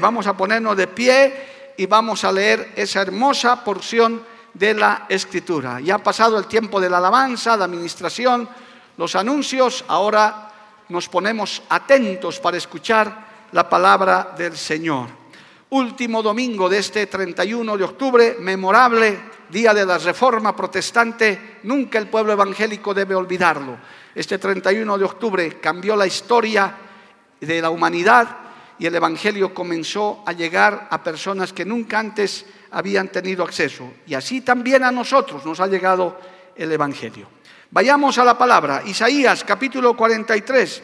Vamos a ponernos de pie y vamos a leer esa hermosa porción de la escritura. Ya ha pasado el tiempo de la alabanza, la administración, los anuncios, ahora nos ponemos atentos para escuchar la palabra del Señor. Último domingo de este 31 de octubre, memorable día de la Reforma Protestante, nunca el pueblo evangélico debe olvidarlo. Este 31 de octubre cambió la historia de la humanidad y el Evangelio comenzó a llegar a personas que nunca antes habían tenido acceso. Y así también a nosotros nos ha llegado el Evangelio. Vayamos a la palabra. Isaías capítulo 43,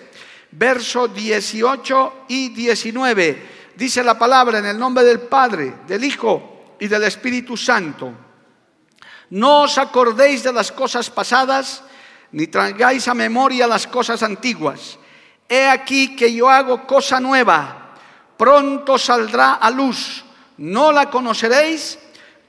verso 18 y 19. Dice la palabra en el nombre del Padre, del Hijo y del Espíritu Santo. No os acordéis de las cosas pasadas, ni traigáis a memoria las cosas antiguas. He aquí que yo hago cosa nueva pronto saldrá a luz, no la conoceréis,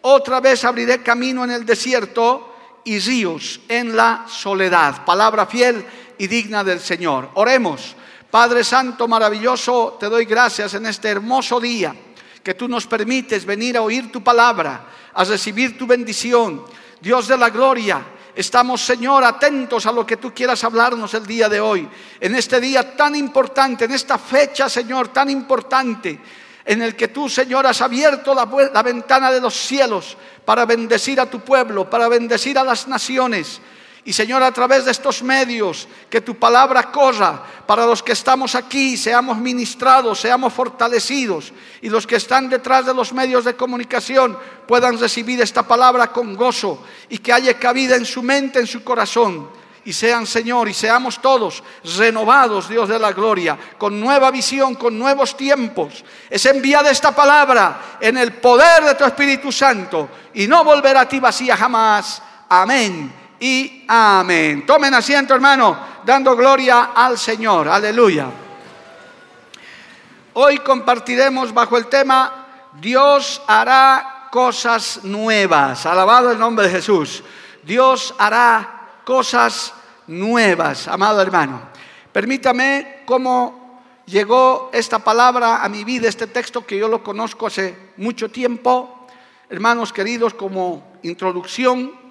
otra vez abriré camino en el desierto y ríos en la soledad. Palabra fiel y digna del Señor. Oremos. Padre Santo, maravilloso, te doy gracias en este hermoso día que tú nos permites venir a oír tu palabra, a recibir tu bendición. Dios de la gloria, Estamos, Señor, atentos a lo que tú quieras hablarnos el día de hoy, en este día tan importante, en esta fecha, Señor, tan importante, en el que tú, Señor, has abierto la, ventana de los cielos para bendecir a tu pueblo, para bendecir a las naciones. Y Señor, a través de estos medios, que tu palabra corra para los que estamos aquí, seamos ministrados, seamos fortalecidos. Y los que están detrás de los medios de comunicación puedan recibir esta palabra con gozo y que haya cabida en su mente, en su corazón. Y sean, Señor, y seamos todos renovados, Dios de la gloria, con nueva visión, con nuevos tiempos. Es enviada esta palabra en el poder de tu Espíritu Santo y no volverá a ti vacía jamás. Amén y amén. Tomen asiento, hermano, dando gloria al Señor. Aleluya. Hoy compartiremos bajo el tema Dios hará cosas nuevas. Alabado el nombre de Jesús. Dios hará cosas nuevas, amado hermano. Permítame cómo llegó esta palabra a mi vida, este texto que yo lo conozco hace mucho tiempo. Hermanos queridos, como introducción,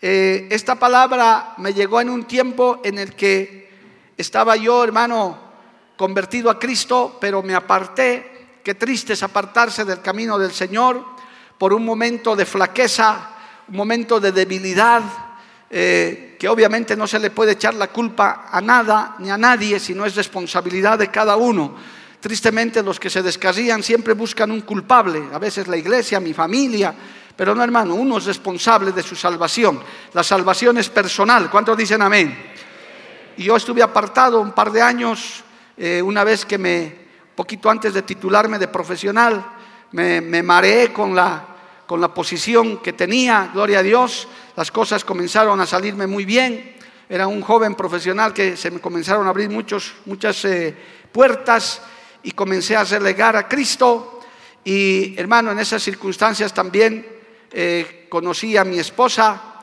eh, esta palabra me llegó en un tiempo en el que estaba yo, hermano, convertido a Cristo, pero me aparté. Qué triste es apartarse del camino del Señor por un momento de flaqueza, un momento de debilidad, eh, que obviamente no se le puede echar la culpa a nada ni a nadie, sino es responsabilidad de cada uno. Tristemente los que se descarrían siempre buscan un culpable, a veces la iglesia, mi familia, pero no, hermano, uno es responsable de su salvación. La salvación es personal. ¿Cuántos dicen amén? Y yo estuve apartado un par de años, eh, una vez que me, poquito antes de titularme de profesional, me, me mareé con la, con la posición que tenía, gloria a Dios. Las cosas comenzaron a salirme muy bien. Era un joven profesional que se me comenzaron a abrir muchos, muchas eh, puertas y comencé a relegar a Cristo. Y hermano, en esas circunstancias también eh, conocí a mi esposa,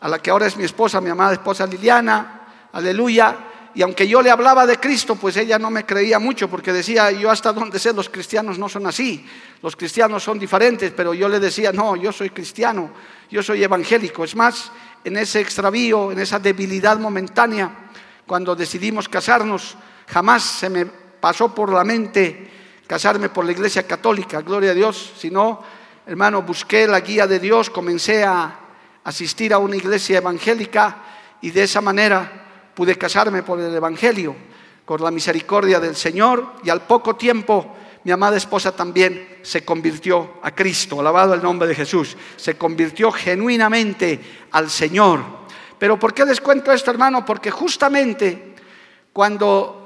a la que ahora es mi esposa, mi amada esposa Liliana, aleluya. Y aunque yo le hablaba de Cristo, pues ella no me creía mucho porque decía, yo hasta donde sé, los cristianos no son así, los cristianos son diferentes, pero yo le decía, no, yo soy cristiano, yo soy evangélico. Es más, en ese extravío, en esa debilidad momentánea, cuando decidimos casarnos, jamás se me pasó por la mente casarme por la iglesia católica, gloria a Dios, sino hermano, busqué la guía de Dios, comencé a asistir a una iglesia evangélica y de esa manera pude casarme por el Evangelio, con la misericordia del Señor y al poco tiempo mi amada esposa también se convirtió a Cristo, alabado el nombre de Jesús, se convirtió genuinamente al Señor. Pero ¿por qué les cuento esto, hermano? Porque justamente cuando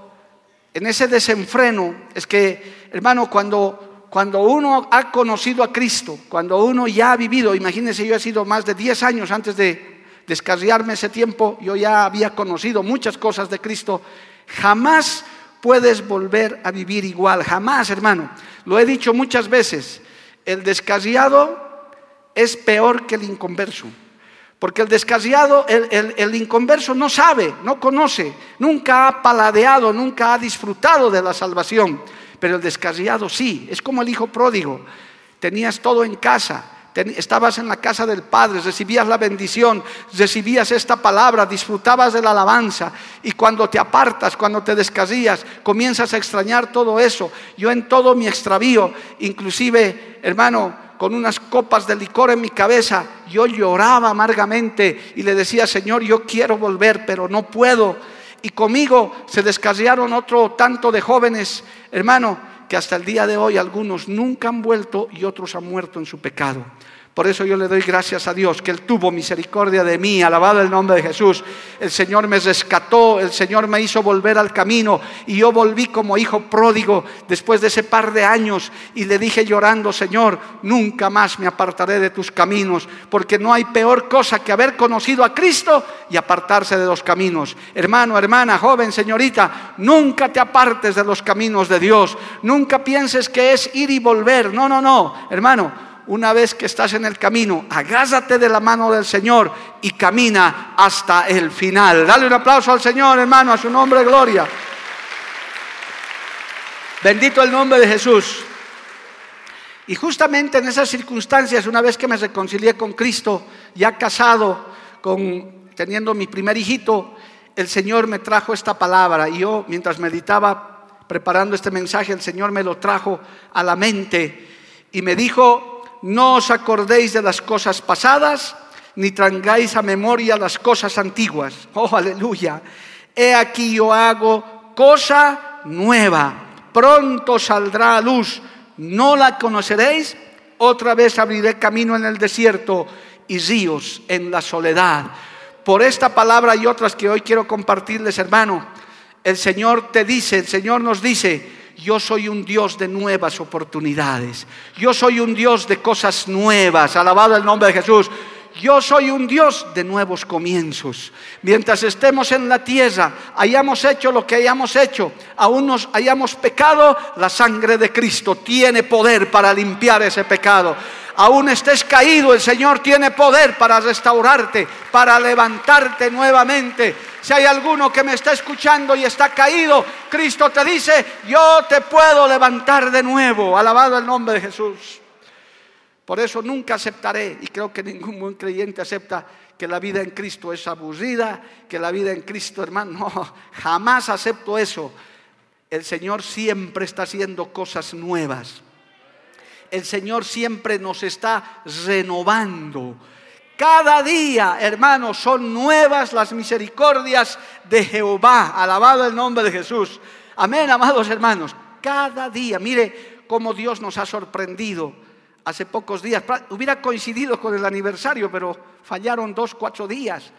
en ese desenfreno, es que, hermano, cuando, cuando uno ha conocido a Cristo, cuando uno ya ha vivido, imagínense, yo he sido más de 10 años antes de descarriarme ese tiempo, yo ya había conocido muchas cosas de Cristo, jamás puedes volver a vivir igual, jamás, hermano. Lo he dicho muchas veces, el descarriado es peor que el inconverso. Porque el descarriado, el, inconverso no sabe, no conoce, nunca ha paladeado, nunca ha disfrutado de la salvación. Pero el descarriado sí, es como el hijo pródigo. Tenías todo en casa, estabas en la casa del Padre, recibías la bendición, recibías esta palabra, disfrutabas de la alabanza y cuando te apartas, cuando te descasillas, comienzas a extrañar todo eso. Yo en todo mi extravío, inclusive, hermano, con unas copas de licor en mi cabeza, yo lloraba amargamente y le decía, Señor, yo quiero volver, pero no puedo. Y conmigo se descarriaron otro tanto de jóvenes, hermano, que hasta el día de hoy algunos nunca han vuelto y otros han muerto en su pecado. Por eso yo le doy gracias a Dios que Él tuvo misericordia de mí, alabado el nombre de Jesús. El Señor me rescató, el Señor me hizo volver al camino y yo volví como hijo pródigo después de ese par de años y le dije llorando, Señor, nunca más me apartaré de tus caminos, porque no hay peor cosa que haber conocido a Cristo y apartarse de los caminos. Hermano, hermana, joven, señorita, nunca te apartes de los caminos de Dios, nunca pienses que es ir y volver. No, no, no, hermano una vez que estás en el camino, agázate de la mano del Señor y camina hasta el final. Dale un aplauso al Señor, hermano, a su nombre gloria. Bendito el nombre de Jesús. Y justamente en esas circunstancias, una vez que me reconcilié con Cristo, ya casado, con, teniendo mi primer hijito, el Señor me trajo esta palabra. Y yo, mientras meditaba preparando este mensaje, el Señor me lo trajo a la mente y me dijo, no os acordéis de las cosas pasadas, ni trangáis a memoria las cosas antiguas. Oh, aleluya. He aquí yo hago cosa nueva. Pronto saldrá a luz. ¿No la conoceréis? Otra vez abriré camino en el desierto y ríos en la soledad. Por esta palabra y otras que hoy quiero compartirles, hermano, el Señor te dice, el Señor nos dice, yo soy un Dios de nuevas oportunidades. Yo soy un Dios de cosas nuevas. Alabado el nombre de Jesús. Yo soy un Dios de nuevos comienzos. Mientras estemos en la tierra, hayamos hecho lo que hayamos hecho, aún nos hayamos pecado, la sangre de Cristo tiene poder para limpiar ese pecado. Aún estés caído, el Señor tiene poder para restaurarte, para levantarte nuevamente. Si hay alguno que me está escuchando y está caído, Cristo te dice, yo te puedo levantar de nuevo. Alabado el nombre de Jesús. Por eso nunca aceptaré, y creo que ningún buen creyente acepta que la vida en Cristo es aburrida, que la vida en Cristo, hermano, no, jamás acepto eso. El Señor siempre está haciendo cosas nuevas. El Señor siempre nos está renovando. Cada día, hermanos, son nuevas las misericordias de Jehová. Alabado el nombre de Jesús. Amén, amados hermanos. Cada día, mire cómo Dios nos ha sorprendido hace pocos días. Hubiera coincidido con el aniversario, pero fallaron dos, cuatro días.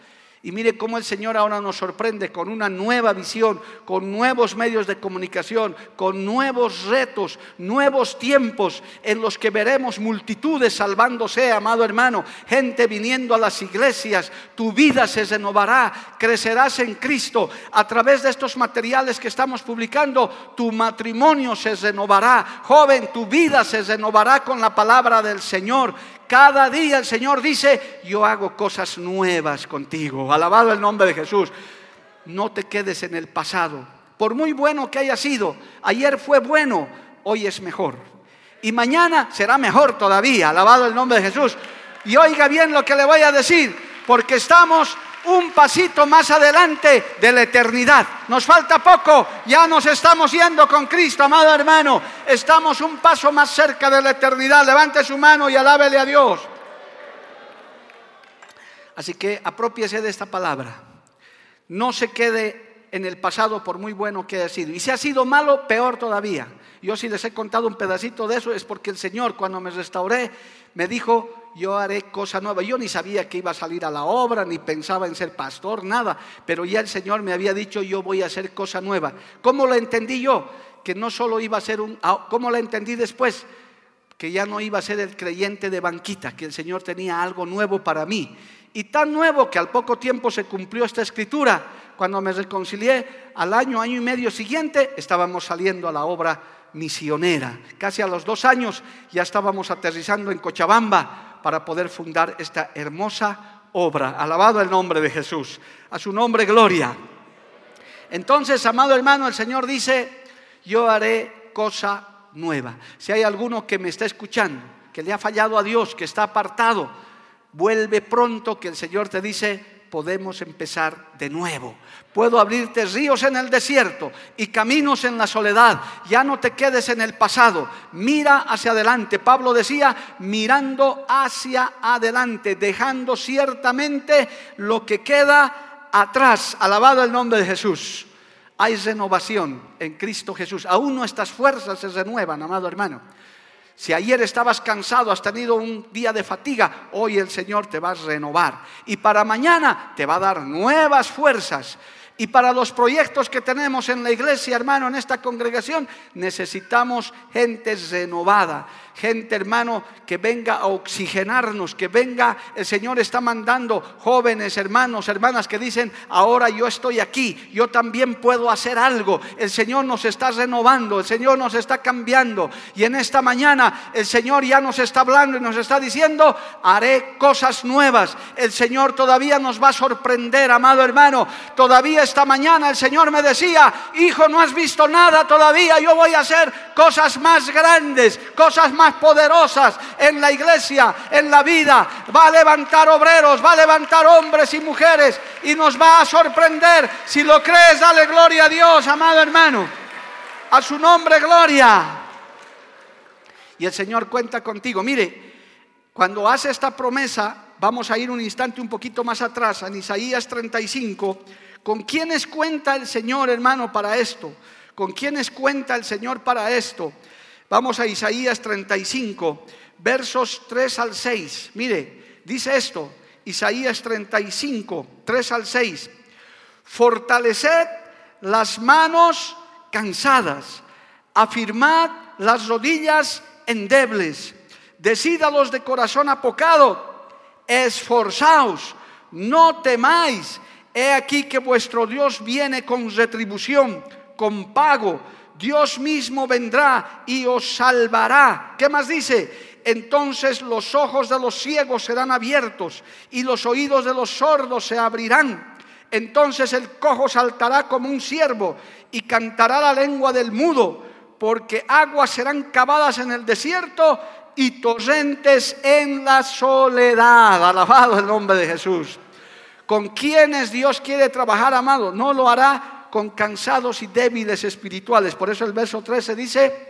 Y mire cómo el Señor ahora nos sorprende con una nueva visión, con nuevos medios de comunicación, con nuevos retos, nuevos tiempos en los que veremos multitudes salvándose, amado hermano, gente viniendo a las iglesias. Tu vida se renovará, crecerás en Cristo. A través de estos materiales que estamos publicando, tu matrimonio se renovará. Joven, tu vida se renovará con la palabra del Señor. Cada día el Señor dice, yo hago cosas nuevas contigo. Alabado el nombre de Jesús. No te quedes en el pasado. Por muy bueno que haya sido, ayer fue bueno, hoy es mejor. Y mañana será mejor todavía. Alabado el nombre de Jesús. Y oiga bien lo que le voy a decir, porque estamos un pasito más adelante de la eternidad. Nos falta poco, ya nos estamos yendo con Cristo, amado hermano. Estamos un paso más cerca de la eternidad. Levante su mano y alábele a Dios. Así que apropiese de esta palabra. No se quede en el pasado, por muy bueno que haya sido. Y si ha sido malo, peor todavía. Yo si les he contado un pedacito de eso es porque el Señor cuando me restauré me dijo, yo haré cosa nueva. Yo ni sabía que iba a salir a la obra, ni pensaba en ser pastor, nada. Pero ya el Señor me había dicho, yo voy a hacer cosa nueva. ¿Cómo lo entendí yo? Que no solo iba a ser un... Ah, ¿Cómo lo entendí después? Que ya no iba a ser el creyente de banquita, que el Señor tenía algo nuevo para mí. Y tan nuevo que al poco tiempo se cumplió esta escritura. Cuando me reconcilié, al año, año y medio siguiente, estábamos saliendo a la obra misionera. Casi a los dos años ya estábamos aterrizando en Cochabamba para poder fundar esta hermosa obra. Alabado el nombre de Jesús. A su nombre, gloria. Entonces, amado hermano, el Señor dice, yo haré cosa nueva. Si hay alguno que me está escuchando, que le ha fallado a Dios, que está apartado, vuelve pronto, que el Señor te dice, podemos empezar de nuevo. Puedo abrirte ríos en el desierto y caminos en la soledad. Ya no te quedes en el pasado. Mira hacia adelante. Pablo decía, mirando hacia adelante, dejando ciertamente lo que queda atrás. Alabado el nombre de Jesús. Hay renovación en Cristo Jesús. Aún nuestras fuerzas se renuevan, amado hermano. Si ayer estabas cansado, has tenido un día de fatiga, hoy el Señor te va a renovar. Y para mañana te va a dar nuevas fuerzas. Y para los proyectos que tenemos en la iglesia, hermano, en esta congregación, necesitamos gente renovada gente, hermano, que venga a oxigenarnos, que venga, el Señor está mandando jóvenes, hermanos, hermanas que dicen, ahora yo estoy aquí, yo también puedo hacer algo. El Señor nos está renovando, el Señor nos está cambiando. Y en esta mañana el Señor ya nos está hablando y nos está diciendo, haré cosas nuevas. El Señor todavía nos va a sorprender, amado hermano. Todavía esta mañana el Señor me decía, hijo, no has visto nada todavía, yo voy a hacer cosas más grandes, cosas más poderosas en la iglesia, en la vida. Va a levantar obreros, va a levantar hombres y mujeres y nos va a sorprender. Si lo crees, dale gloria a Dios, amado hermano. A su nombre, gloria. Y el Señor cuenta contigo. Mire, cuando hace esta promesa, vamos a ir un instante un poquito más atrás, en Isaías 35. ¿Con quiénes cuenta el Señor, hermano, para esto? ¿Con quiénes cuenta el Señor para esto? Vamos a Isaías 35, versos 3 al 6. Mire, dice esto, Isaías 35, 3 al 6. Fortaleced las manos cansadas, afirmad las rodillas endebles, decid a los de corazón apocado, esforzaos, no temáis, he aquí que vuestro Dios viene con retribución, con pago Dios mismo vendrá y os salvará. ¿Qué más dice? Entonces los ojos de los ciegos serán abiertos y los oídos de los sordos se abrirán. Entonces el cojo saltará como un ciervo y cantará la lengua del mudo, porque aguas serán cavadas en el desierto y torrentes en la soledad. Alabado el nombre de Jesús. ¿Con quienes Dios quiere trabajar, amado? No lo hará con cansados y débiles espirituales. Por eso el verso 13 dice,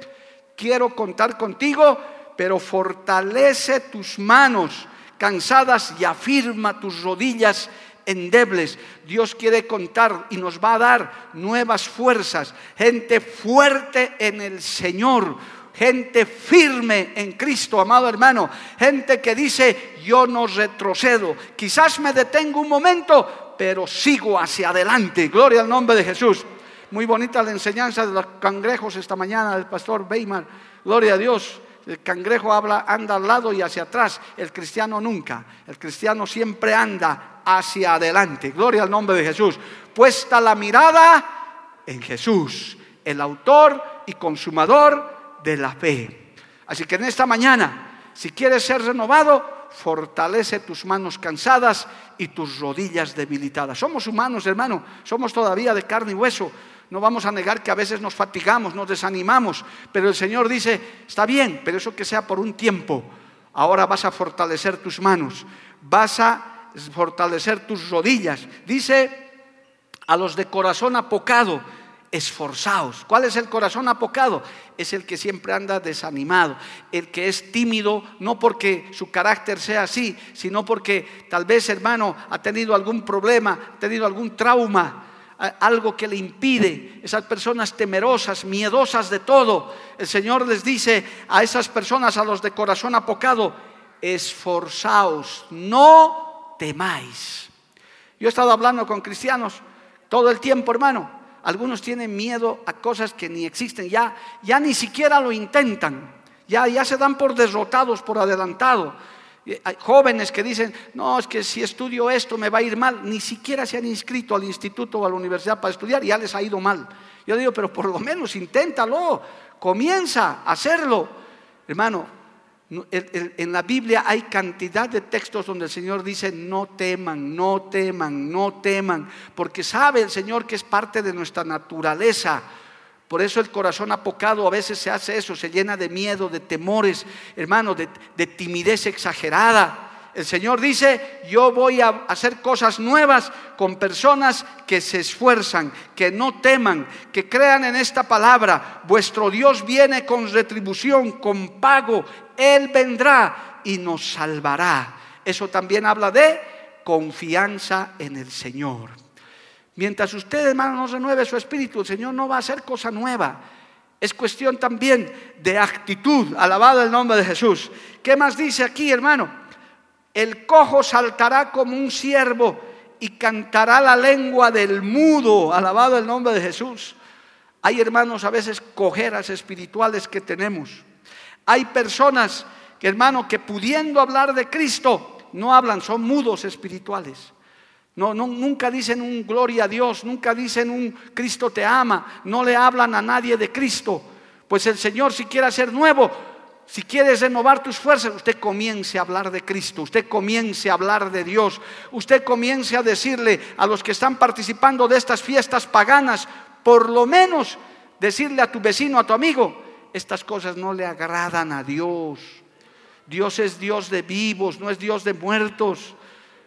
quiero contar contigo, pero fortalece tus manos cansadas y afirma tus rodillas endebles. Dios quiere contar y nos va a dar nuevas fuerzas, gente fuerte en el Señor, gente firme en Cristo, amado hermano, gente que dice, yo no retrocedo, quizás me detengo un momento, pero sigo hacia adelante. Gloria al nombre de Jesús. Muy bonita la enseñanza de los cangrejos esta mañana del pastor Weimar. Gloria a Dios. El cangrejo habla, anda al lado y hacia atrás. El cristiano nunca. El cristiano siempre anda hacia adelante. Gloria al nombre de Jesús. Puesta la mirada en Jesús, el autor y consumador de la fe. Así que en esta mañana, si quieres ser renovado, fortalece tus manos cansadas y tus rodillas debilitadas. Somos humanos, hermano, somos todavía de carne y hueso. No vamos a negar que a veces nos fatigamos, nos desanimamos, pero el Señor dice, está bien, pero eso que sea por un tiempo. Ahora vas a fortalecer tus manos, vas a fortalecer tus rodillas. Dice a los de corazón apocado, esforzaos. ¿Cuál es el corazón apocado? Es el que siempre anda desanimado, el que es tímido, no porque su carácter sea así, sino porque tal vez, hermano, ha tenido algún problema, ha tenido algún trauma, algo que le impide, esas personas temerosas, miedosas de todo. El Señor les dice a esas personas, a los de corazón apocado, esforzaos, no temáis. Yo he estado hablando con cristianos todo el tiempo, hermano. Algunos tienen miedo a cosas que ni existen, ya, ya ni siquiera lo intentan, ya, ya se dan por derrotados, por adelantado. Hay jóvenes que dicen, no, es que si estudio esto me va a ir mal. Ni siquiera se han inscrito al instituto o a la universidad para estudiar y ya les ha ido mal. Yo digo, pero por lo menos inténtalo, comienza a hacerlo. Hermano, en la Biblia hay cantidad de textos donde el Señor dice, no teman, no teman, no teman, porque sabe el Señor que es parte de nuestra naturaleza. Por eso el corazón apocado a veces se hace eso, se llena de miedo, de temores, hermano, de, timidez exagerada. El Señor dice, yo voy a hacer cosas nuevas con personas que se esfuerzan, que no teman, que crean en esta palabra. Vuestro Dios viene con retribución, con pago. Él vendrá y nos salvará. Eso también habla de confianza en el Señor. Mientras usted, hermano, no renueve su espíritu, el Señor no va a hacer cosa nueva. Es cuestión también de actitud. Alabado el nombre de Jesús. ¿Qué más dice aquí, hermano? El cojo saltará como un ciervo y cantará la lengua del mudo. Alabado el nombre de Jesús. Hay hermanos a veces cojeras espirituales que tenemos. Hay personas que, hermano, que pudiendo hablar de Cristo, no hablan, son mudos espirituales. No, nunca dicen un gloria a Dios, nunca dicen un Cristo te ama, no le hablan a nadie de Cristo. Pues el Señor si quiere hacer nuevo, si quieres renovar tus fuerzas, usted comience a hablar de Cristo, usted comience a hablar de Dios, usted comience a decirle a los que están participando de estas fiestas paganas, por lo menos decirle a tu vecino, a tu amigo, estas cosas no le agradan a Dios. Dios es Dios de vivos, no es Dios de muertos.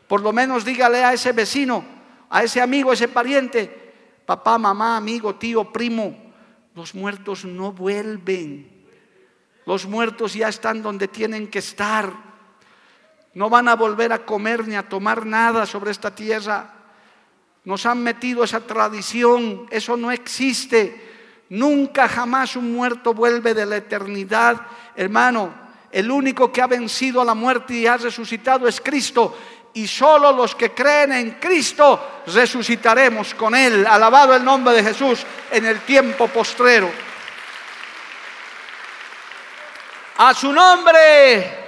Por lo menos dígale a ese vecino, a ese amigo, a ese pariente, papá, mamá, amigo, tío, primo, los muertos no vuelven. Los muertos ya están donde tienen que estar. No van a volver a comer ni a tomar nada sobre esta tierra. Nos han metido esa tradición, eso no existe. Nunca jamás un muerto vuelve de la eternidad. Hermano, el único que ha vencido a la muerte y ha resucitado es Cristo y solo los que creen en Cristo resucitaremos con Él. Alabado el nombre de Jesús en el tiempo postrero. A su nombre.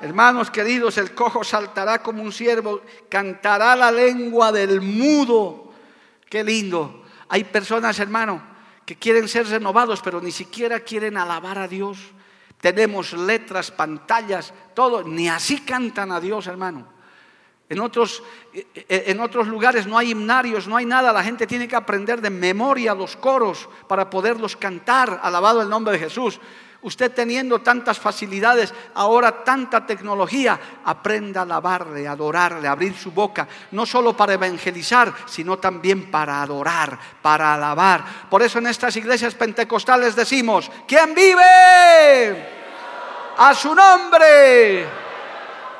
Hermanos queridos, el cojo saltará como un ciervo, cantará la lengua del mudo. Qué lindo. Hay personas, hermano, que quieren ser renovados, pero ni siquiera quieren alabar a Dios tenemos letras, pantallas, todo, ni así cantan a Dios, hermano. En otros, eh, eh, en otros lugares no hay himnarios, no hay nada, la gente tiene que aprender de memoria los coros para poderlos cantar, alabado el nombre de Jesús. Usted teniendo tantas facilidades, ahora tanta tecnología, aprenda a alabarle, a adorarle, a abrir su boca, no solo para evangelizar, sino también para adorar, para alabar. Por eso en estas iglesias pentecostales decimos, ¿quién vive? A su nombre.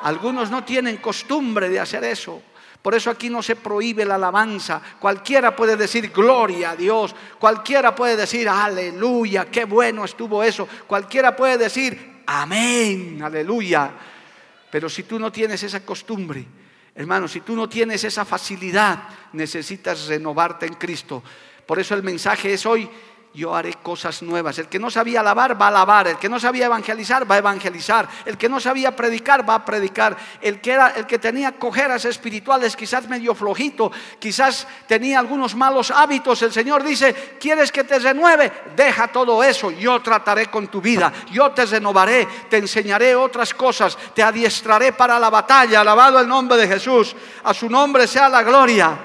Algunos no tienen costumbre de hacer eso. Por eso aquí no se prohíbe la alabanza. Cualquiera puede decir gloria a Dios. Cualquiera puede decir aleluya, qué bueno estuvo eso. Cualquiera puede decir amén, aleluya. Pero si tú no tienes esa costumbre, hermano, si tú no tienes esa facilidad, necesitas renovarte en Cristo. Por eso el mensaje es hoy, yo haré cosas nuevas. El que no sabía alabar va a alabar, el que no sabía evangelizar va a evangelizar, el que no sabía predicar va a predicar, el que era el que tenía cojeras espirituales, quizás medio flojito, quizás tenía algunos malos hábitos, el Señor dice, "¿Quieres que te renueve? Deja todo eso, yo trataré con tu vida, yo te renovaré, te enseñaré otras cosas, te adiestraré para la batalla." Alabado el nombre de Jesús, a su nombre sea la gloria.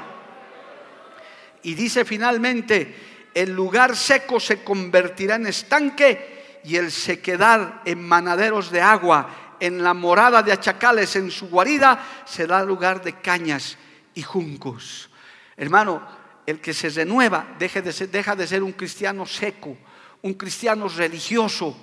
Y dice finalmente, el lugar seco se convertirá en estanque y el sequedad en manaderos de agua, en la morada de achacales, en su guarida, será lugar de cañas y juncos. Hermano, el que se renueva deja de ser, deja de ser un cristiano seco, un cristiano religioso.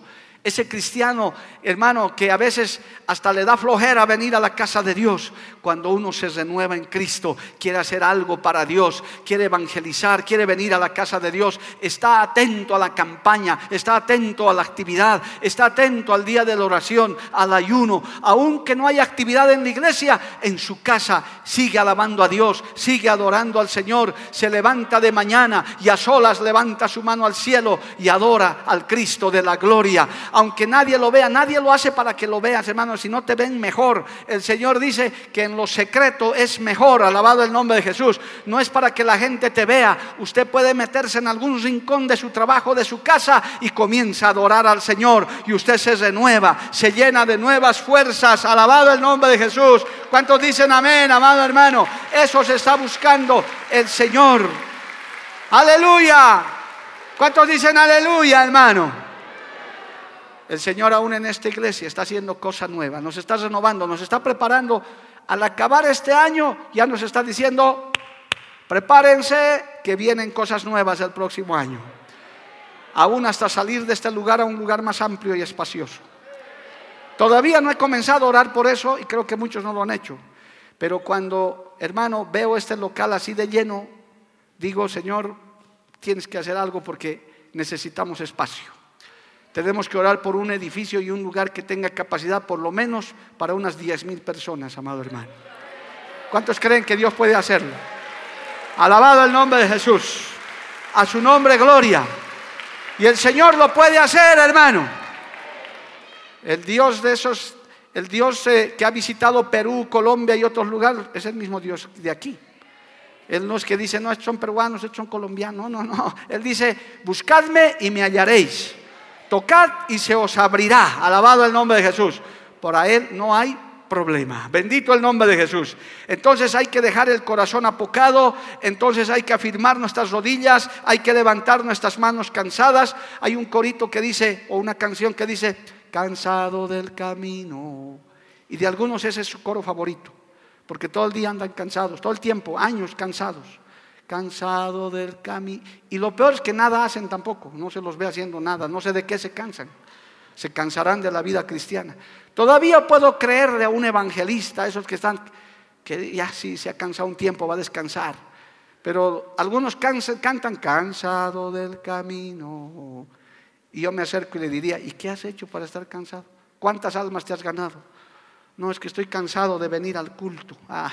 Ese cristiano, hermano, que a veces hasta le da flojera venir a la casa de Dios, cuando uno se renueva en Cristo, quiere hacer algo para Dios, quiere evangelizar, quiere venir a la casa de Dios, está atento a la campaña, está atento a la actividad, está atento al día de la oración, al ayuno, aunque no haya actividad en la iglesia, en su casa sigue alabando a Dios, sigue adorando al Señor, se levanta de mañana y a solas levanta su mano al cielo y adora al Cristo de la gloria aunque nadie lo vea, nadie lo hace para que lo veas, hermanos, si no te ven mejor. El Señor dice que en lo secreto es mejor, alabado el nombre de Jesús. No es para que la gente te vea. Usted puede meterse en algún rincón de su trabajo, de su casa y comienza a adorar al Señor y usted se renueva, se llena de nuevas fuerzas. Alabado el nombre de Jesús. ¿Cuántos dicen amén, amado hermano? Eso se está buscando el Señor. Aleluya. ¿Cuántos dicen aleluya, hermano? El Señor aún en esta iglesia está haciendo cosas nuevas, nos está renovando, nos está preparando. Al acabar este año ya nos está diciendo, prepárense que vienen cosas nuevas el próximo año. Aún hasta salir de este lugar a un lugar más amplio y espacioso. Todavía no he comenzado a orar por eso y creo que muchos no lo han hecho. Pero cuando, hermano, veo este local así de lleno, digo, Señor, tienes que hacer algo porque necesitamos espacio. Tenemos que orar por un edificio y un lugar que tenga capacidad por lo menos para unas 10 mil personas, amado hermano. ¿Cuántos creen que Dios puede hacerlo? Alabado el nombre de Jesús. A su nombre, gloria. Y el Señor lo puede hacer, hermano. El Dios de esos, el Dios eh, que ha visitado Perú, Colombia y otros lugares, es el mismo Dios de aquí. Él no es que dice, no, son peruanos, estos son colombianos. No, no, no. Él dice, buscadme y me hallaréis tocad y se os abrirá. Alabado el nombre de Jesús. Por Él no hay problema. Bendito el nombre de Jesús. Entonces hay que dejar el corazón apocado, entonces hay que afirmar nuestras rodillas, hay que levantar nuestras manos cansadas. Hay un corito que dice, o una canción que dice, cansado del camino. Y de algunos ese es su coro favorito, porque todo el día andan cansados, todo el tiempo, años cansados cansado del camino. Y lo peor es que nada hacen tampoco, no se los ve haciendo nada, no sé de qué se cansan. Se cansarán de la vida cristiana. Todavía puedo creerle a un evangelista, esos que están, que ya sí se ha cansado un tiempo, va a descansar. Pero algunos cantan cansado del camino. Y yo me acerco y le diría, ¿y qué has hecho para estar cansado? ¿Cuántas almas te has ganado? No, es que estoy cansado de venir al culto. Ah,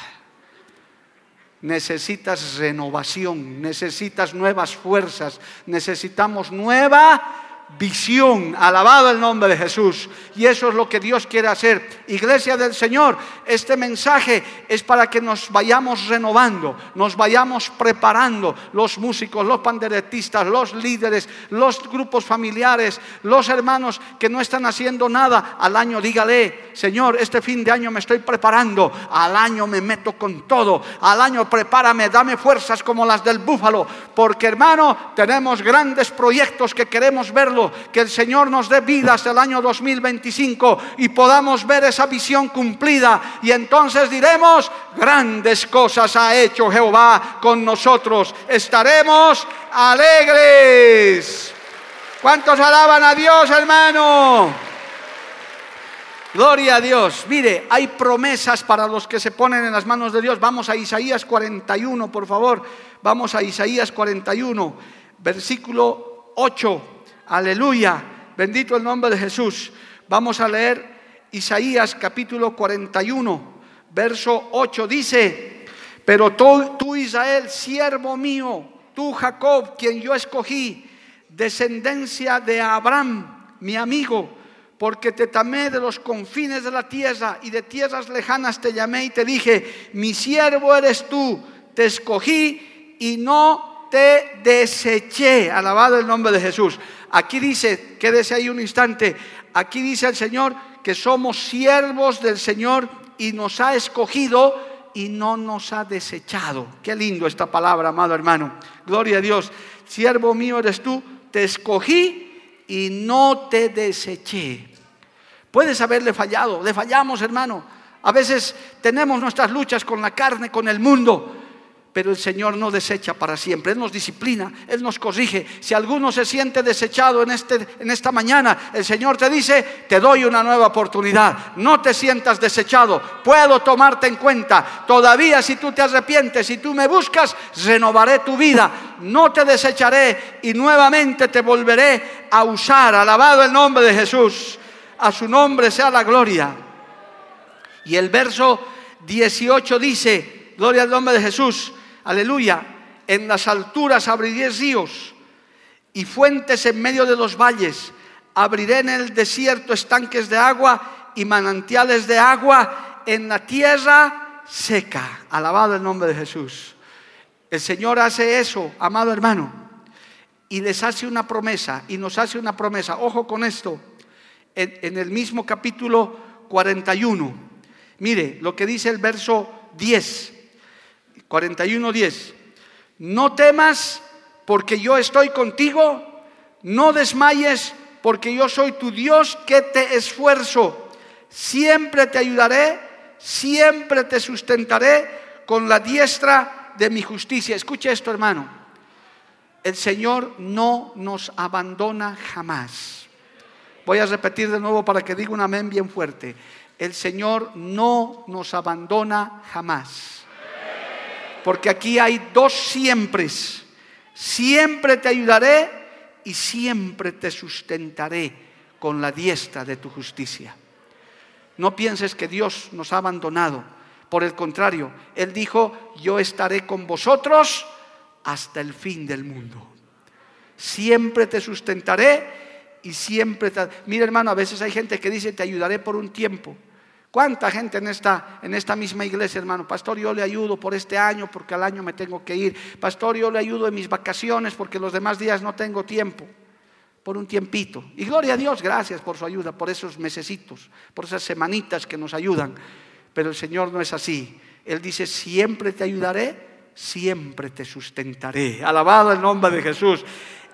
necesitas renovación, necesitas nuevas fuerzas, necesitamos nueva visión. Alabado el nombre de Jesús. Y eso es lo que Dios quiere hacer. Iglesia del Señor, este mensaje es para que nos vayamos renovando, nos vayamos preparando, los músicos, los panderetistas, los líderes, los grupos familiares, los hermanos que no están haciendo nada. Al año dígale, Señor, este fin de año me estoy preparando, al año me meto con todo, al año prepárame, dame fuerzas como las del búfalo, porque hermano, tenemos grandes proyectos que queremos que el Señor nos dé vida hasta el año 2025 y podamos ver esa visión cumplida. Y entonces diremos, grandes cosas ha hecho Jehová con nosotros. Estaremos alegres. ¿Cuántos alaban a Dios, hermano? Gloria a Dios. Mire, hay promesas para los que se ponen en las manos de Dios. Vamos a Isaías 41, por favor. Vamos a Isaías 41, versículo 8. Aleluya. Bendito el nombre de Jesús. Vamos a leer Isaías capítulo 41, verso 8. Dice, pero tú, Israel, siervo mío, tú Jacob, quien yo escogí, descendencia de Abraham, mi amigo, porque te tamé de los confines de la tierra y de tierras lejanas te llamé y te dije, mi siervo eres tú, te escogí y no te deseché. Alabado el nombre de Jesús. Aquí dice, quédese ahí un instante, aquí dice el Señor que somos siervos del Señor y nos ha escogido y no nos ha desechado. Qué lindo esta palabra, amado hermano. Gloria a Dios. Siervo mío eres tú, te escogí y no te deseché. Puedes haberle fallado, le fallamos hermano. A veces tenemos nuestras luchas con la carne, con el mundo, pero el Señor no desecha para siempre. Él nos disciplina, Él nos corrige. Si alguno se siente desechado en, este, en esta mañana, el Señor te dice, te doy una nueva oportunidad. No te sientas desechado, puedo tomarte en cuenta. Todavía si tú te arrepientes, si tú me buscas, renovaré tu vida. No te desecharé y nuevamente te volveré a usar. Alabado el nombre de Jesús. A su nombre sea la gloria. Y el verso 18 dice, gloria al nombre de Jesús aleluya, en las alturas abriré ríos y fuentes en medio de los valles. Abriré en el desierto estanques de agua y manantiales de agua en la tierra seca. Alabado el nombre de Jesús. El Señor hace eso, amado hermano, y les hace una promesa, y nos hace una promesa. Ojo con esto, en, en el mismo capítulo 41. Mire lo que dice el verso 10. 41.10. No temas porque yo estoy contigo, no desmayes porque yo soy tu Dios que te esfuerzo. Siempre te ayudaré, siempre te sustentaré con la diestra de mi justicia. Escucha esto, hermano. El Señor no nos abandona jamás. Voy a repetir de nuevo para que diga un amén bien fuerte. El Señor no nos abandona jamás. Porque aquí hay dos siempres. Siempre te ayudaré y siempre te sustentaré con la diestra de tu justicia. No pienses que Dios nos ha abandonado. Por el contrario, Él dijo, yo estaré con vosotros hasta el fin del mundo. Siempre te sustentaré y siempre te... Mira hermano, a veces hay gente que dice, te ayudaré por un tiempo. ¿Cuánta gente en esta, en esta misma iglesia, hermano? Pastor, yo le ayudo por este año porque al año me tengo que ir. Pastor, yo le ayudo en mis vacaciones porque los demás días no tengo tiempo. Por un tiempito. Y gloria a Dios, gracias por su ayuda, por esos mesecitos, por esas semanitas que nos ayudan. Pero el Señor no es así. Él dice, siempre te ayudaré, siempre te sustentaré. Alabado el nombre de Jesús.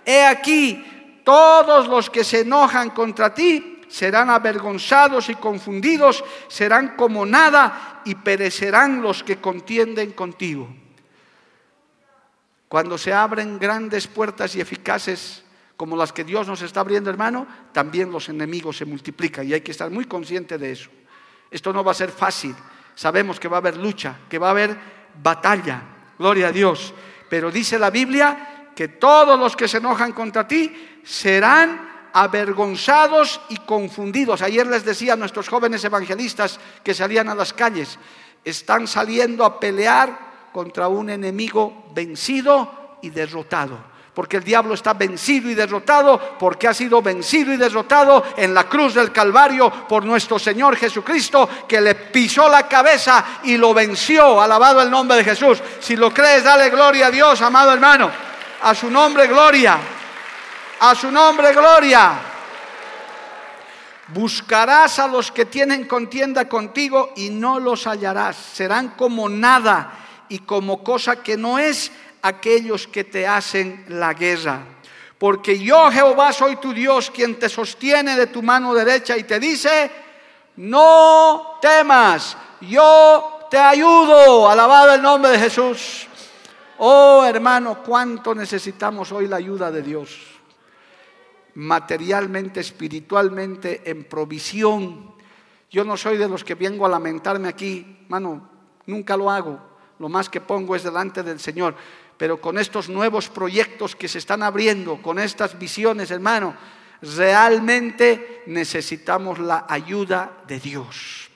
He aquí, todos los que se enojan contra ti serán avergonzados y confundidos, serán como nada y perecerán los que contienden contigo. Cuando se abren grandes puertas y eficaces como las que Dios nos está abriendo, hermano, también los enemigos se multiplican y hay que estar muy consciente de eso. Esto no va a ser fácil. Sabemos que va a haber lucha, que va a haber batalla. Gloria a Dios. Pero dice la Biblia que todos los que se enojan contra ti serán avergonzados y confundidos. Ayer les decía a nuestros jóvenes evangelistas que salían a las calles, están saliendo a pelear contra un enemigo vencido y derrotado. Porque el diablo está vencido y derrotado, porque ha sido vencido y derrotado en la cruz del Calvario por nuestro Señor Jesucristo, que le pisó la cabeza y lo venció. Alabado el nombre de Jesús. Si lo crees, dale gloria a Dios, amado hermano. A su nombre, gloria. A su nombre, gloria. Buscarás a los que tienen contienda contigo y no los hallarás. Serán como nada y como cosa que no es aquellos que te hacen la guerra. Porque yo Jehová soy tu Dios, quien te sostiene de tu mano derecha y te dice, no temas, yo te ayudo. Alabado el nombre de Jesús. Oh hermano, cuánto necesitamos hoy la ayuda de Dios materialmente, espiritualmente, en provisión. Yo no soy de los que vengo a lamentarme aquí, mano, nunca lo hago. Lo más que pongo es delante del Señor. Pero con estos nuevos proyectos que se están abriendo, con estas visiones, hermano, realmente necesitamos la ayuda de Dios.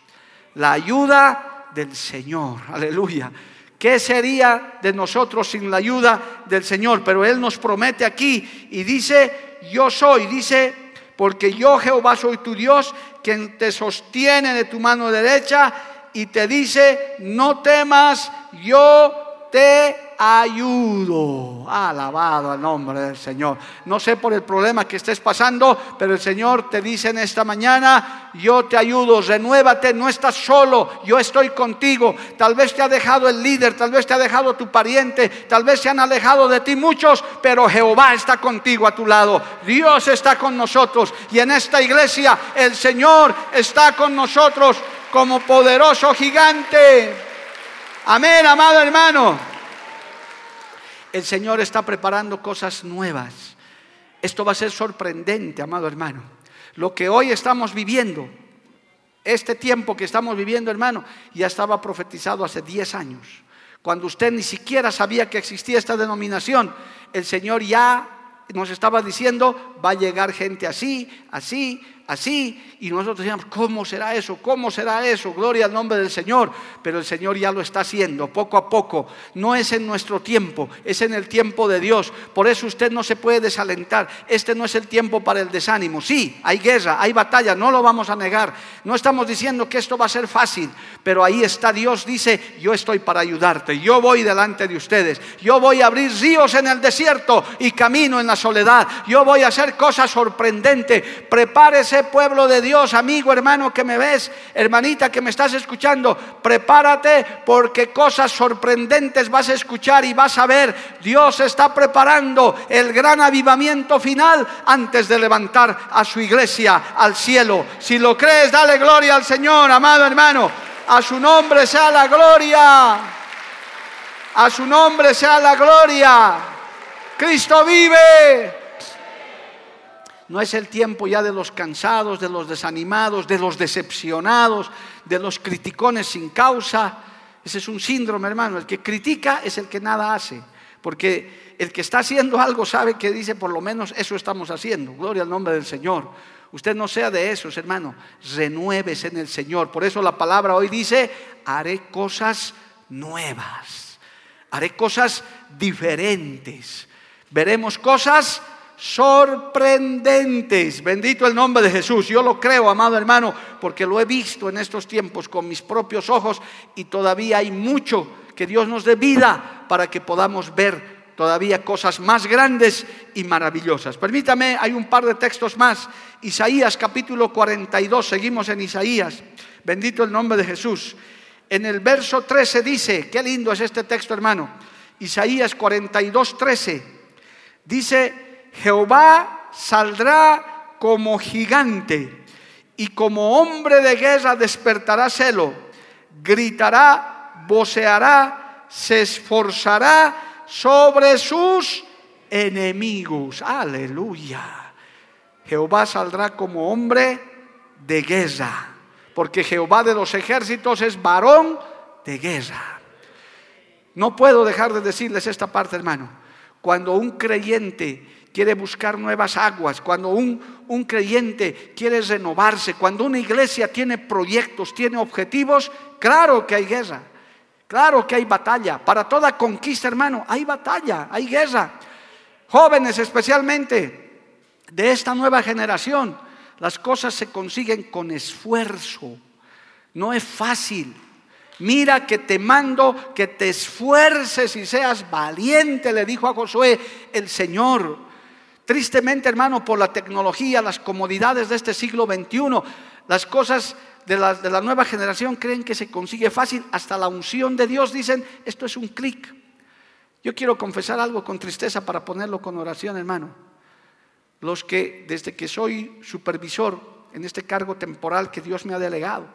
La ayuda del Señor. Aleluya. ¿Qué sería de nosotros sin la ayuda del Señor? Pero Él nos promete aquí y dice, yo soy, dice, porque yo Jehová soy tu Dios, quien te sostiene de tu mano derecha y te dice, no temas, yo te ayudo. Alabado al nombre del Señor. No sé por el problema que estés pasando, pero el Señor te dice en esta mañana, yo te ayudo, renuévate, no estás solo, yo estoy contigo. Tal vez te ha dejado el líder, tal vez te ha dejado tu pariente, tal vez se han alejado de ti muchos, pero Jehová está contigo a tu lado. Dios está con nosotros y en esta iglesia el Señor está con nosotros como poderoso gigante. Amén, amado hermano. El Señor está preparando cosas nuevas. Esto va a ser sorprendente, amado hermano. Lo que hoy estamos viviendo, este tiempo que estamos viviendo, hermano, ya estaba profetizado hace 10 años. Cuando usted ni siquiera sabía que existía esta denominación, el Señor ya nos estaba diciendo, va a llegar gente así, así, así, y nosotros decíamos, ¿cómo será eso? ¿Cómo será eso? Gloria al nombre del Señor. Pero el Señor ya lo está haciendo poco a poco. No es en nuestro tiempo, es en el tiempo de Dios. Por eso usted no se puede desalentar. Este no es el tiempo para el desánimo. Sí, hay guerra, hay batalla, no lo vamos a negar. No estamos diciendo que esto va a ser fácil, pero ahí está Dios, dice, yo estoy para ayudarte, yo voy delante de ustedes, yo voy a abrir ríos en el desierto y camino en la soledad, yo voy a hacer cosas sorprendentes. Prepárese pueblo de Dios, amigo, hermano que me ves, hermanita que me estás escuchando, prepárate porque cosas sorprendentes vas a escuchar y vas a ver. Dios está preparando el gran avivamiento final antes de levantar a su iglesia al cielo. Si lo crees, dale gloria al Señor, amado hermano. A su nombre sea la gloria. A su nombre sea la gloria. Cristo vive. No es el tiempo ya de los cansados, de los desanimados, de los decepcionados, de los criticones sin causa. Ese es un síndrome, hermano. El que critica es el que nada hace. Porque el que está haciendo algo sabe que dice, por lo menos eso estamos haciendo. Gloria al nombre del Señor. Usted no sea de esos, hermano. Renuévese en el Señor. Por eso la palabra hoy dice, haré cosas nuevas. Haré cosas diferentes. Veremos cosas sorprendentes. Bendito el nombre de Jesús. Yo lo creo, amado hermano, porque lo he visto en estos tiempos con mis propios ojos y todavía hay mucho que Dios nos dé vida para que podamos ver todavía cosas más grandes y maravillosas. Permítame, hay un par de textos más. Isaías capítulo 42, seguimos en Isaías. Bendito el nombre de Jesús. En el verso 13 dice, qué lindo es este texto hermano. Isaías 42, 13. Dice, Jehová saldrá como gigante y como hombre de guerra despertará celo, gritará, voceará, se esforzará sobre sus enemigos. Aleluya. Jehová saldrá como hombre de guerra, porque Jehová de los ejércitos es varón de guerra. No puedo dejar de decirles esta parte, hermano. Cuando un creyente quiere buscar nuevas aguas, cuando un, un creyente quiere renovarse, cuando una iglesia tiene proyectos, tiene objetivos, claro que hay guerra, claro que hay batalla. Para toda conquista, hermano, hay batalla, hay guerra. Jóvenes especialmente de esta nueva generación, las cosas se consiguen con esfuerzo. No es fácil. Mira que te mando que te esfuerces y seas valiente, le dijo a Josué el Señor. Tristemente, hermano, por la tecnología, las comodidades de este siglo XXI, las cosas de la, nueva generación creen que se consigue fácil. Hasta la unción de Dios dicen, esto es un clic. Yo quiero confesar algo con tristeza para ponerlo con oración, hermano. Los que desde que soy supervisor en este cargo temporal que Dios me ha delegado,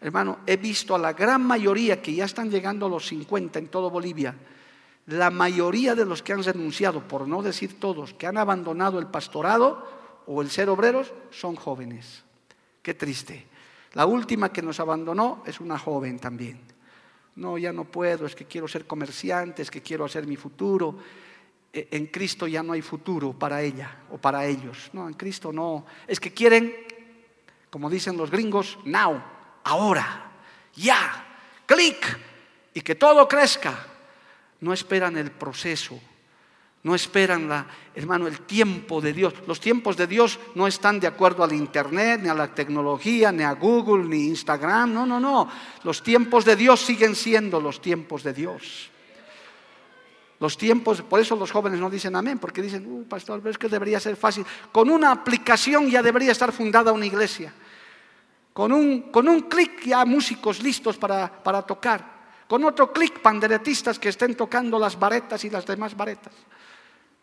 hermano, he visto a la gran mayoría que ya están llegando a los 50 en todo Bolivia, la mayoría de los que han renunciado, por no decir todos, que han abandonado el pastorado o el ser obreros, son jóvenes. Qué triste. La última que nos abandonó es una joven también. No, ya no puedo, es que quiero ser comerciante, es que quiero hacer mi futuro. E, en Cristo ya no hay futuro para ella o para ellos. No, en Cristo no. Es que quieren, como dicen los gringos, now, ahora, ya, clic, y que todo crezca no esperan el proceso, no esperan la, hermano, el tiempo de Dios. Los tiempos de Dios no están de acuerdo al internet, ni a la tecnología, ni a Google, ni Instagram. No, no, no. Los tiempos de Dios siguen siendo los tiempos de Dios. Los tiempos, por eso los jóvenes no dicen amén, porque dicen, uh, pastor, pero es que debería ser fácil. Con una aplicación ya debería estar fundada una iglesia. Con un, con un clic ya músicos listos para, para tocar con otro clic panderetistas que estén tocando las varetas y las demás varetas.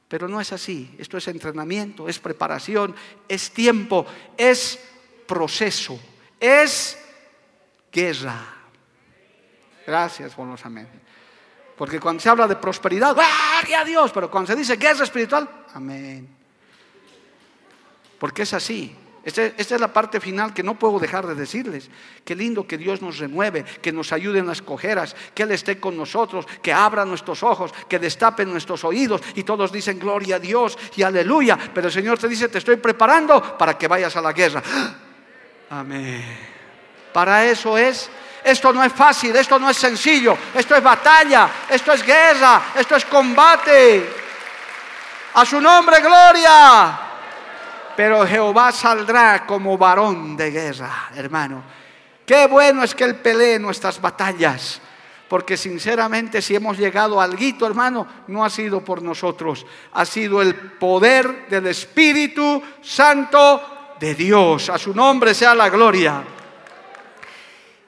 Pero no es así, esto es entrenamiento, es preparación, es tiempo, es proceso, es guerra. Gracias por los amén. Porque cuando se habla de prosperidad, ¡gloria a Dios! Pero cuando se dice guerra espiritual, amén. Porque es así. Este, esta, es la parte final que no puedo dejar de decirles. Qué lindo que Dios nos renueve, que nos ayude en las cojeras, que Él esté con nosotros, que abra nuestros ojos, que destape nuestros oídos. Y todos dicen gloria a Dios y aleluya. Pero el Señor te dice, te estoy preparando para que vayas a la guerra. Amén. Para eso es. Esto no es fácil, esto no es sencillo, esto es batalla, esto es guerra, esto es combate. A su nombre, gloria. Pero Jehová saldrá como varón de guerra, hermano. Qué bueno es que Él pelee nuestras batallas. Porque sinceramente si hemos llegado al guito, hermano, no ha sido por nosotros. Ha sido el poder del Espíritu Santo de Dios. A su nombre sea la gloria.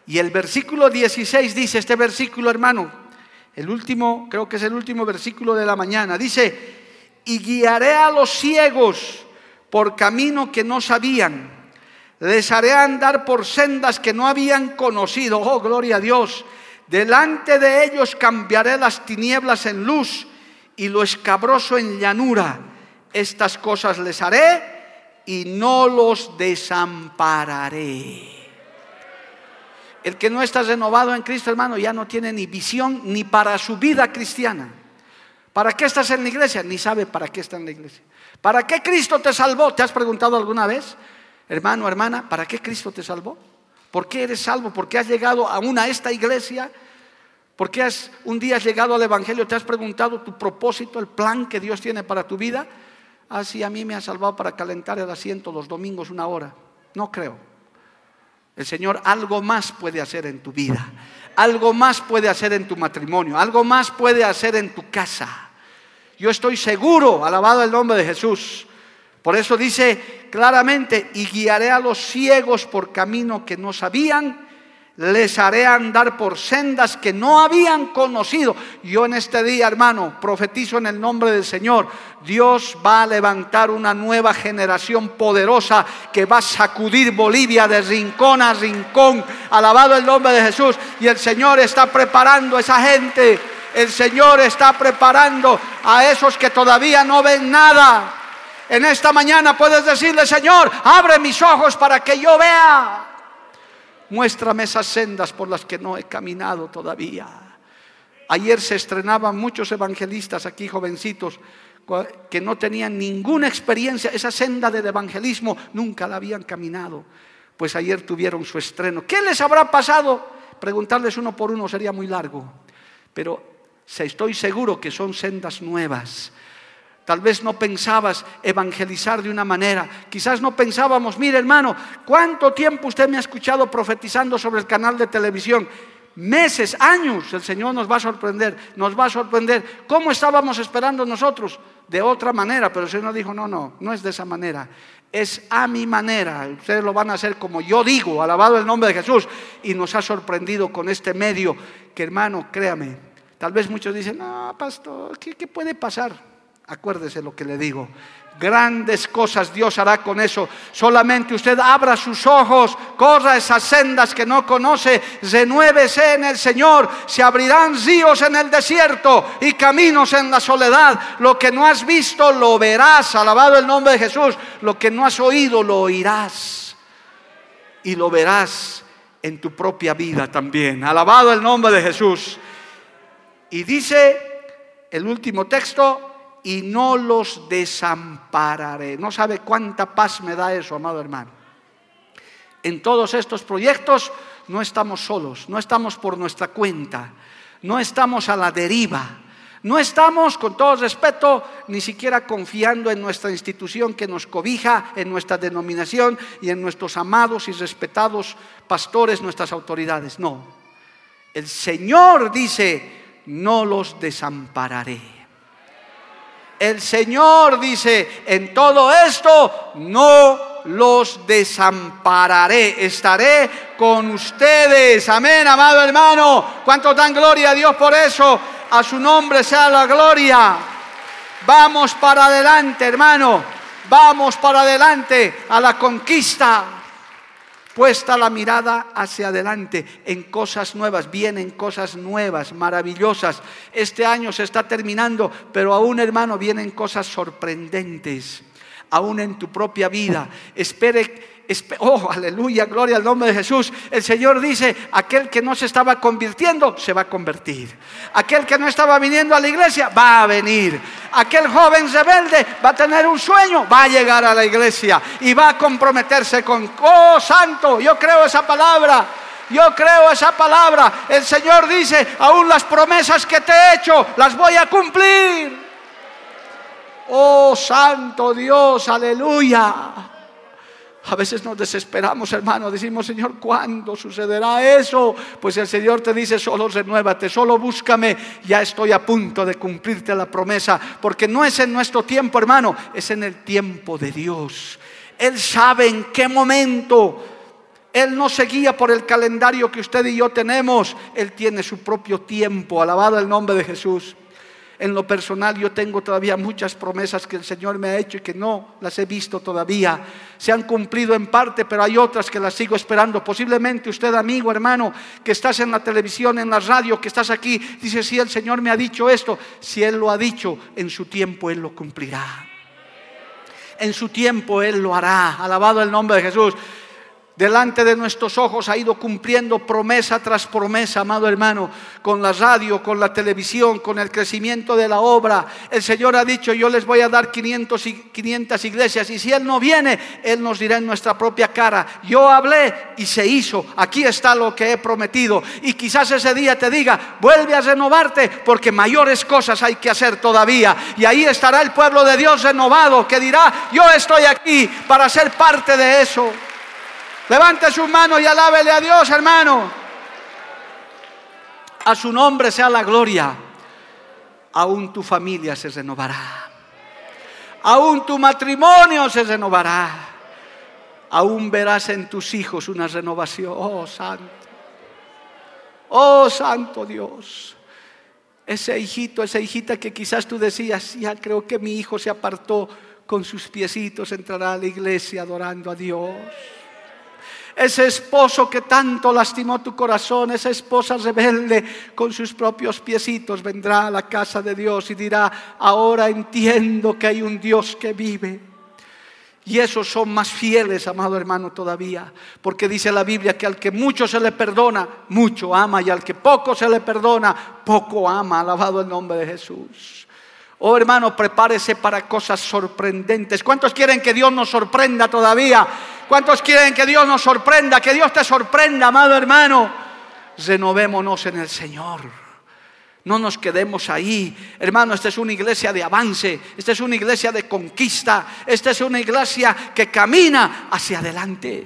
Y el versículo 16 dice, este versículo hermano, el último, creo que es el último versículo de la mañana, dice, y guiaré a los ciegos por camino que no sabían. Les haré andar por sendas que no habían conocido. Oh, gloria a Dios. Delante de ellos cambiaré las tinieblas en luz y lo escabroso en llanura. Estas cosas les haré y no los desampararé. El que no está renovado en Cristo, hermano, ya no tiene ni visión ni para su vida cristiana. ¿Para qué estás en la iglesia? Ni sabe para qué está en la iglesia. ¿Para qué Cristo te salvó? ¿Te has preguntado alguna vez? Hermano, hermana, ¿para qué Cristo te salvó? ¿Por qué eres salvo? ¿Por qué has llegado aún a esta iglesia? ¿Por qué has, un día has llegado al Evangelio? ¿Te has preguntado tu propósito, el plan que Dios tiene para tu vida? Ah, sí, a mí me ha salvado para calentar el asiento los domingos una hora. No creo. El Señor algo más puede hacer en tu vida. Algo más puede hacer en tu matrimonio. Algo más puede hacer en tu casa. Yo estoy seguro, alabado el nombre de Jesús. Por eso dice claramente, y guiaré a los ciegos por camino que no sabían, les haré andar por sendas que no habían conocido. Yo en este día, hermano, profetizo en el nombre del Señor, Dios va a levantar una nueva generación poderosa que va a sacudir Bolivia de rincón a rincón. Alabado el nombre de Jesús. Y el Señor está preparando a esa gente el Señor está preparando a esos que todavía no ven nada. En esta mañana puedes decirle, Señor, abre mis ojos para que yo vea. Muéstrame esas sendas por las que no he caminado todavía. Ayer se estrenaban muchos evangelistas aquí, jovencitos, que no tenían ninguna experiencia. Esa senda del evangelismo nunca la habían caminado. Pues ayer tuvieron su estreno. ¿Qué les habrá pasado? Preguntarles uno por uno sería muy largo. Pero Estoy seguro que son sendas nuevas. Tal vez no pensabas evangelizar de una manera. Quizás no pensábamos, mire hermano, ¿cuánto tiempo usted me ha escuchado profetizando sobre el canal de televisión? Meses, años, el Señor nos va a sorprender, nos va a sorprender. ¿Cómo estábamos esperando nosotros? De otra manera, pero el Señor dijo, no, no, no es de esa manera. Es a mi manera. Ustedes lo van a hacer como yo digo, alabado el nombre de Jesús. Y nos ha sorprendido con este medio que, hermano, créame, Tal vez muchos dicen, no, pastor, ¿qué, puede pasar? Acuérdese lo que le digo. Grandes cosas Dios hará con eso. Solamente usted abra sus ojos, corra esas sendas que no conoce, renuévese en el Señor. Se abrirán ríos en el desierto y caminos en la soledad. Lo que no has visto lo verás. Alabado el nombre de Jesús. Lo que no has oído lo oirás. Y lo verás en tu propia vida también. Alabado el nombre de Jesús. Y dice el último texto, y no los desampararé. No sabe cuánta paz me da eso, amado hermano. En todos estos proyectos no estamos solos, no estamos por nuestra cuenta, no estamos a la deriva. No estamos, con todo respeto, ni siquiera confiando en nuestra institución que nos cobija, en nuestra denominación y en nuestros amados y respetados pastores, nuestras autoridades. No. El Señor dice, no los desampararé. El Señor dice, en todo esto no los desampararé, estaré con ustedes. Amén, amado hermano. ¿Cuánto dan gloria a Dios por eso? A su nombre sea la gloria. Vamos para adelante, hermano. Vamos para adelante a la conquista. Puesta la mirada hacia adelante en cosas nuevas, vienen cosas nuevas, maravillosas. Este año se está terminando, pero aún hermano vienen cosas sorprendentes, aún en tu propia vida. Espere Oh, aleluya, gloria al nombre de Jesús. El Señor dice, aquel que no se estaba convirtiendo, se va a convertir. Aquel que no estaba viniendo a la iglesia, va a venir. Aquel joven rebelde va a tener un sueño, va a llegar a la iglesia y va a comprometerse con, oh, santo, yo creo esa palabra. Yo creo esa palabra. El Señor dice, aún las promesas que te he hecho, las voy a cumplir. Oh, santo Dios, aleluya. A veces nos desesperamos, hermano. Decimos, Señor, ¿cuándo sucederá eso? Pues el Señor te dice, solo renuévate, solo búscame. Ya estoy a punto de cumplirte la promesa. Porque no es en nuestro tiempo, hermano, es en el tiempo de Dios. Él sabe en qué momento. Él no se guía por el calendario que usted y yo tenemos. Él tiene su propio tiempo. Alabado el nombre de Jesús. En lo personal yo tengo todavía muchas promesas que el Señor me ha hecho y que no las he visto todavía. Se han cumplido en parte, pero hay otras que las sigo esperando. Posiblemente usted, amigo, hermano, que estás en la televisión, en la radio, que estás aquí, dice, si el Señor me ha dicho esto, si Él lo ha dicho, en su tiempo Él lo cumplirá. En su tiempo Él lo hará. Alabado el nombre de Jesús delante de nuestros ojos ha ido cumpliendo promesa tras promesa, amado hermano, con la radio, con la televisión, con el crecimiento de la obra. El Señor ha dicho, yo les voy a dar 500, y 500 iglesias y si Él no viene, Él nos dirá en nuestra propia cara, yo hablé y se hizo, aquí está lo que he prometido. Y quizás ese día te diga, vuelve a renovarte porque mayores cosas hay que hacer todavía. Y ahí estará el pueblo de Dios renovado que dirá, yo estoy aquí para ser parte de eso. Levante su mano y alábele a Dios, hermano. A su nombre sea la gloria. Aún tu familia se renovará. Aún tu matrimonio se renovará. Aún verás en tus hijos una renovación. Oh, santo. Oh, santo Dios. Ese hijito, esa hijita que quizás tú decías, ya creo que mi hijo se apartó con sus piecitos, entrará a la iglesia adorando a Dios ese esposo que tanto lastimó tu corazón, esa esposa rebelde con sus propios piecitos vendrá a la casa de Dios y dirá, ahora entiendo que hay un Dios que vive. Y esos son más fieles, amado hermano, todavía. Porque dice la Biblia que al que mucho se le perdona, mucho ama. Y al que poco se le perdona, poco ama. Alabado el nombre de Jesús. Oh hermano, prepárese para cosas sorprendentes. ¿Cuántos quieren que Dios nos sorprenda todavía? ¿Cuántos quieren que Dios nos sorprenda? Que Dios te sorprenda, amado hermano. Renovémonos en el Señor. No nos quedemos ahí. Hermano, esta es una iglesia de avance, esta es una iglesia de conquista, esta es una iglesia que camina hacia adelante.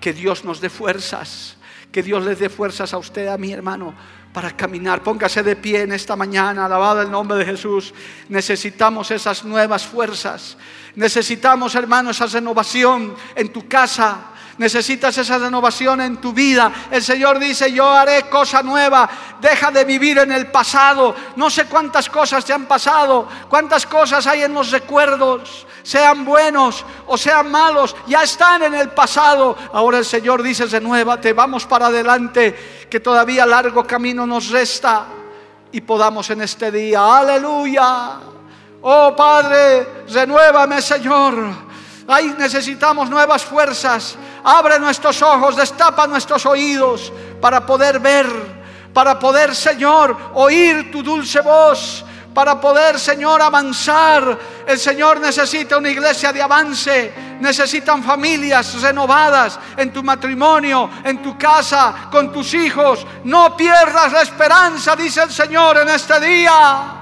Que Dios nos dé fuerzas, que Dios les dé fuerzas a usted, a mi hermano, para caminar. Póngase de pie en esta mañana, alabado el nombre de Jesús. Necesitamos esas nuevas fuerzas. Necesitamos, hermano, esa renovación en tu casa. Necesitas esa renovación en tu vida. El Señor dice, yo haré cosa nueva. Deja de vivir en el pasado. No sé cuántas cosas te han pasado, cuántas cosas hay en los recuerdos, sean buenos o sean malos, ya están en el pasado. Ahora el Señor dice, renuévate, vamos para adelante, que todavía largo camino nos resta y podamos en este día. Aleluya. Oh Padre, renuévame Señor. Ahí necesitamos nuevas fuerzas. Abre nuestros ojos, destapa nuestros oídos para poder ver, para poder, Señor, oír tu dulce voz, para poder, Señor, avanzar. El Señor necesita una iglesia de avance, necesitan familias renovadas en tu matrimonio, en tu casa, con tus hijos. No pierdas la esperanza, dice el Señor en este día.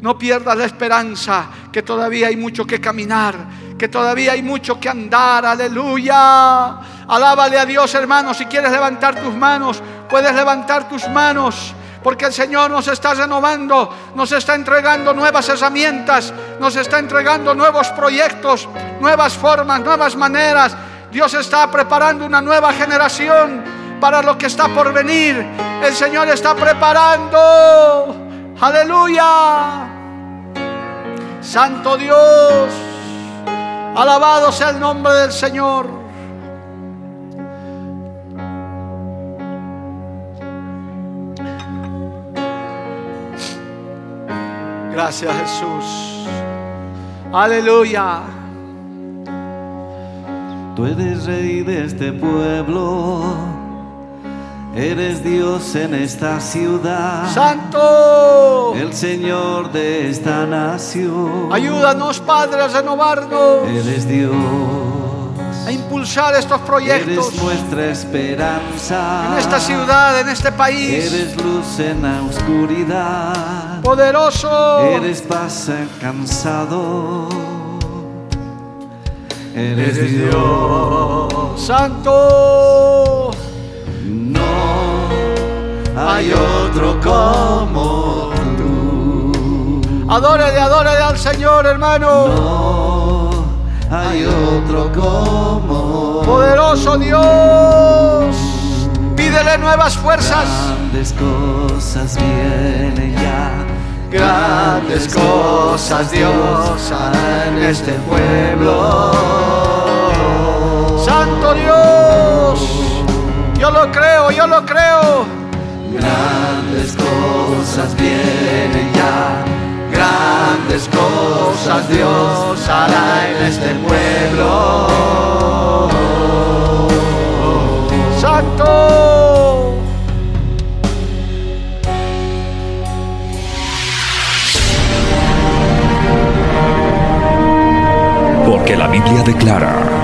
No pierdas la esperanza, que todavía hay mucho que caminar, que todavía hay mucho que andar. Aleluya. Alábale a Dios, hermano. Si quieres levantar tus manos, puedes levantar tus manos. Porque el Señor nos está renovando, nos está entregando nuevas herramientas, nos está entregando nuevos proyectos, nuevas formas, nuevas maneras. Dios está preparando una nueva generación para lo que está por venir. El Señor está preparando. Aleluya. Santo Dios, Alabado sea el nombre del Señor. Gracias Jesús. Aleluya. Tú eres rey de este pueblo eres Dios en esta ciudad. Santo. El Señor de esta nación. Ayúdanos, Padre, a renovarnos. Eres Dios. A impulsar estos proyectos. Eres nuestra esperanza. En esta ciudad, en este país. Eres luz en la oscuridad. Poderoso. Eres paz cansado. Eres, Eres Dios. Dios. Santo. Hay otro como tú. Adórele, adórele al Señor, hermano. No hay otro como Poderoso Dios. Pídele nuevas fuerzas. Grandes cosas vienen ya. Grandes cosas Dios hará en este pueblo. Santo Dios. Yo lo creo, yo lo creo. Grandes cosas vienen ya. Grandes cosas Dios hará en este pueblo. Santo. Porque la Biblia declara,